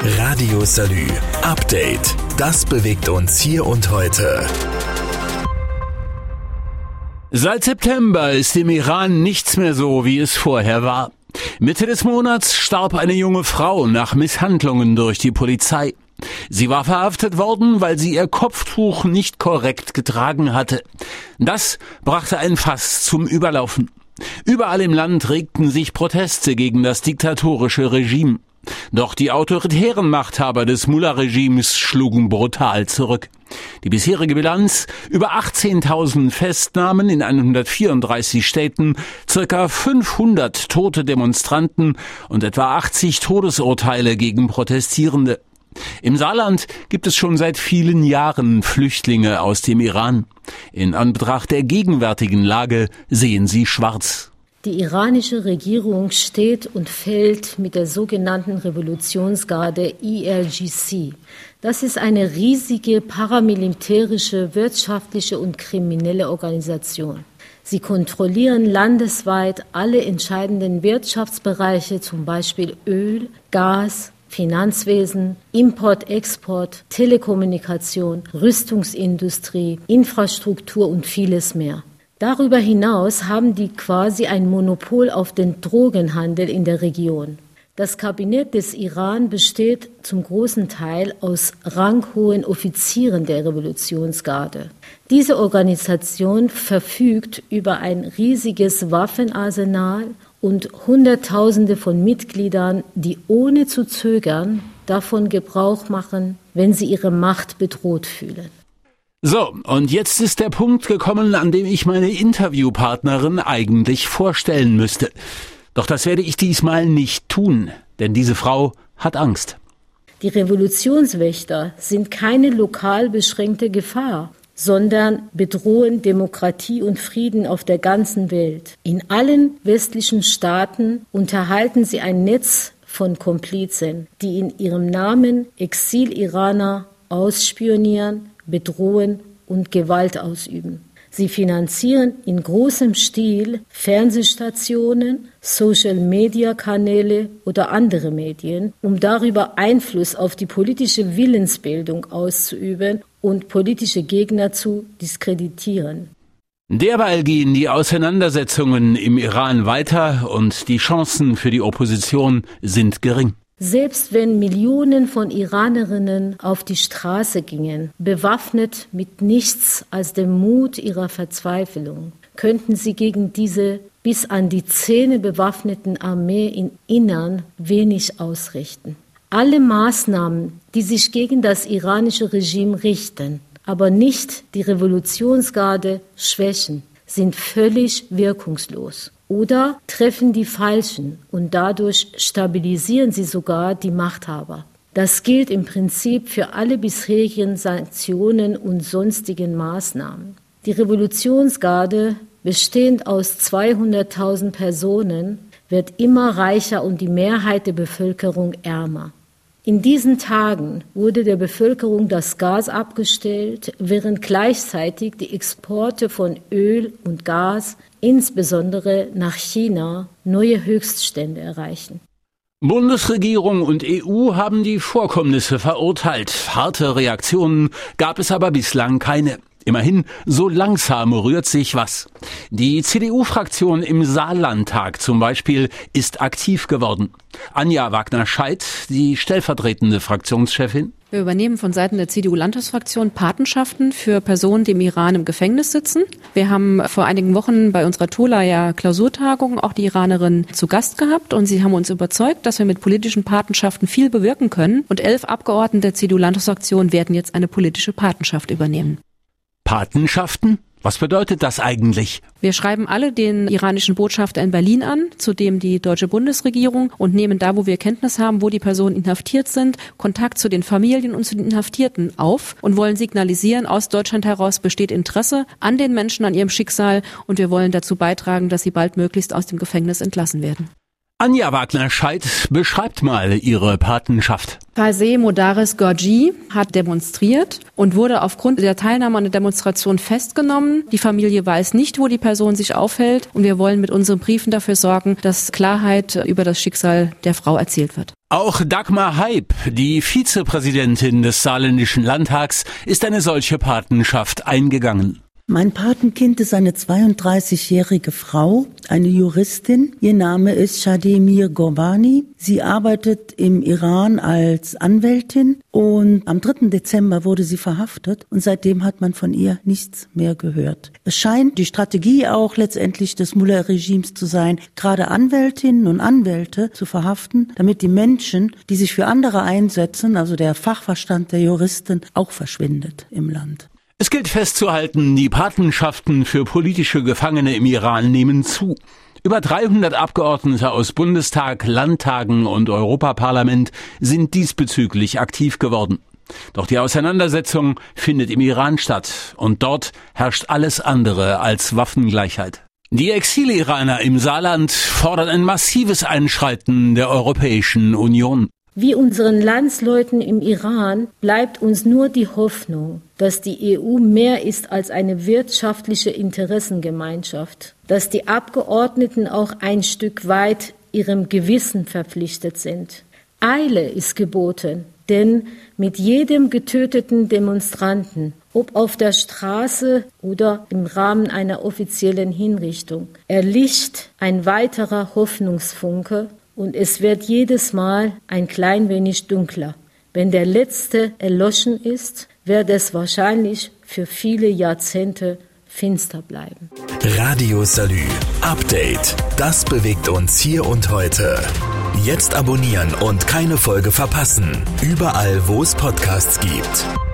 Radio Salü. Update. Das bewegt uns hier und heute. Seit September ist im Iran nichts mehr so, wie es vorher war. Mitte des Monats starb eine junge Frau nach Misshandlungen durch die Polizei. Sie war verhaftet worden, weil sie ihr Kopftuch nicht korrekt getragen hatte. Das brachte ein Fass zum Überlaufen. Überall im Land regten sich Proteste gegen das diktatorische Regime. Doch die autoritären Machthaber des Mullah-Regimes schlugen brutal zurück. Die bisherige Bilanz über 18.000 Festnahmen in 134 Städten, circa 500 tote Demonstranten und etwa 80 Todesurteile gegen Protestierende. Im Saarland gibt es schon seit vielen Jahren Flüchtlinge aus dem Iran. In Anbetracht der gegenwärtigen Lage sehen sie schwarz. Die iranische Regierung steht und fällt mit der sogenannten Revolutionsgarde IRGC. Das ist eine riesige paramilitärische, wirtschaftliche und kriminelle Organisation. Sie kontrollieren landesweit alle entscheidenden Wirtschaftsbereiche, zum Beispiel Öl, Gas, Finanzwesen, Import, Export, Telekommunikation, Rüstungsindustrie, Infrastruktur und vieles mehr. Darüber hinaus haben die quasi ein Monopol auf den Drogenhandel in der Region. Das Kabinett des Iran besteht zum großen Teil aus ranghohen Offizieren der Revolutionsgarde. Diese Organisation verfügt über ein riesiges Waffenarsenal und Hunderttausende von Mitgliedern, die ohne zu zögern davon Gebrauch machen, wenn sie ihre Macht bedroht fühlen. So, und jetzt ist der Punkt gekommen, an dem ich meine Interviewpartnerin eigentlich vorstellen müsste. Doch das werde ich diesmal nicht tun, denn diese Frau hat Angst. Die Revolutionswächter sind keine lokal beschränkte Gefahr, sondern bedrohen Demokratie und Frieden auf der ganzen Welt. In allen westlichen Staaten unterhalten sie ein Netz von Komplizen, die in ihrem Namen Exil-Iraner ausspionieren, bedrohen und Gewalt ausüben. Sie finanzieren in großem Stil Fernsehstationen, Social-Media-Kanäle oder andere Medien, um darüber Einfluss auf die politische Willensbildung auszuüben und politische Gegner zu diskreditieren. Derweil gehen die Auseinandersetzungen im Iran weiter und die Chancen für die Opposition sind gering. Selbst wenn Millionen von Iranerinnen auf die Straße gingen, bewaffnet mit nichts als dem Mut ihrer Verzweiflung, könnten sie gegen diese bis an die Zähne bewaffneten Armee im Innern wenig ausrichten. Alle Maßnahmen, die sich gegen das iranische Regime richten, aber nicht die Revolutionsgarde schwächen, sind völlig wirkungslos oder treffen die Falschen und dadurch stabilisieren sie sogar die Machthaber. Das gilt im Prinzip für alle bisherigen Sanktionen und sonstigen Maßnahmen. Die Revolutionsgarde, bestehend aus 200.000 Personen, wird immer reicher und die Mehrheit der Bevölkerung ärmer. In diesen Tagen wurde der Bevölkerung das Gas abgestellt, während gleichzeitig die Exporte von Öl und Gas, insbesondere nach China, neue Höchststände erreichen. Bundesregierung und EU haben die Vorkommnisse verurteilt. Harte Reaktionen gab es aber bislang keine. Immerhin, so langsam rührt sich was. Die CDU-Fraktion im Saarlandtag zum Beispiel ist aktiv geworden. Anja Wagner-Scheidt, die stellvertretende Fraktionschefin. Wir übernehmen von Seiten der CDU-Landtagsfraktion Patenschaften für Personen, die im Iran im Gefängnis sitzen. Wir haben vor einigen Wochen bei unserer Tolaya Klausurtagung auch die Iranerin zu Gast gehabt und sie haben uns überzeugt, dass wir mit politischen Patenschaften viel bewirken können und elf Abgeordnete der CDU-Landtagsfraktion werden jetzt eine politische Patenschaft übernehmen. Patenschaften? Was bedeutet das eigentlich? Wir schreiben alle den iranischen Botschafter in Berlin an, zudem die deutsche Bundesregierung und nehmen da, wo wir Kenntnis haben, wo die Personen inhaftiert sind, Kontakt zu den Familien und zu den Inhaftierten auf und wollen signalisieren, aus Deutschland heraus besteht Interesse an den Menschen, an ihrem Schicksal und wir wollen dazu beitragen, dass sie baldmöglichst aus dem Gefängnis entlassen werden. Anja Wagner-Scheid beschreibt mal ihre Patenschaft. Kase Modares Gorgi hat demonstriert und wurde aufgrund der Teilnahme an der Demonstration festgenommen. Die Familie weiß nicht, wo die Person sich aufhält und wir wollen mit unseren Briefen dafür sorgen, dass Klarheit über das Schicksal der Frau erzählt wird. Auch Dagmar Heib, die Vizepräsidentin des Saarländischen Landtags, ist eine solche Patenschaft eingegangen. Mein Patenkind ist eine 32-jährige Frau, eine Juristin. Ihr Name ist Shademir Gorbani. Sie arbeitet im Iran als Anwältin und am 3. Dezember wurde sie verhaftet und seitdem hat man von ihr nichts mehr gehört. Es scheint die Strategie auch letztendlich des Mullah-Regimes zu sein, gerade Anwältinnen und Anwälte zu verhaften, damit die Menschen, die sich für andere einsetzen, also der Fachverstand der Juristen, auch verschwindet im Land. Es gilt festzuhalten, die Patenschaften für politische Gefangene im Iran nehmen zu. Über 300 Abgeordnete aus Bundestag, Landtagen und Europaparlament sind diesbezüglich aktiv geworden. Doch die Auseinandersetzung findet im Iran statt und dort herrscht alles andere als Waffengleichheit. Die Exil-Iraner im Saarland fordern ein massives Einschreiten der Europäischen Union. Wie unseren Landsleuten im Iran bleibt uns nur die Hoffnung, dass die EU mehr ist als eine wirtschaftliche Interessengemeinschaft, dass die Abgeordneten auch ein Stück weit ihrem Gewissen verpflichtet sind. Eile ist geboten, denn mit jedem getöteten Demonstranten, ob auf der Straße oder im Rahmen einer offiziellen Hinrichtung, erlicht ein weiterer Hoffnungsfunke und es wird jedes Mal ein klein wenig dunkler. Wenn der letzte erloschen ist, wird es wahrscheinlich für viele Jahrzehnte finster bleiben. Radio Salü. Update. Das bewegt uns hier und heute. Jetzt abonnieren und keine Folge verpassen. Überall, wo es Podcasts gibt.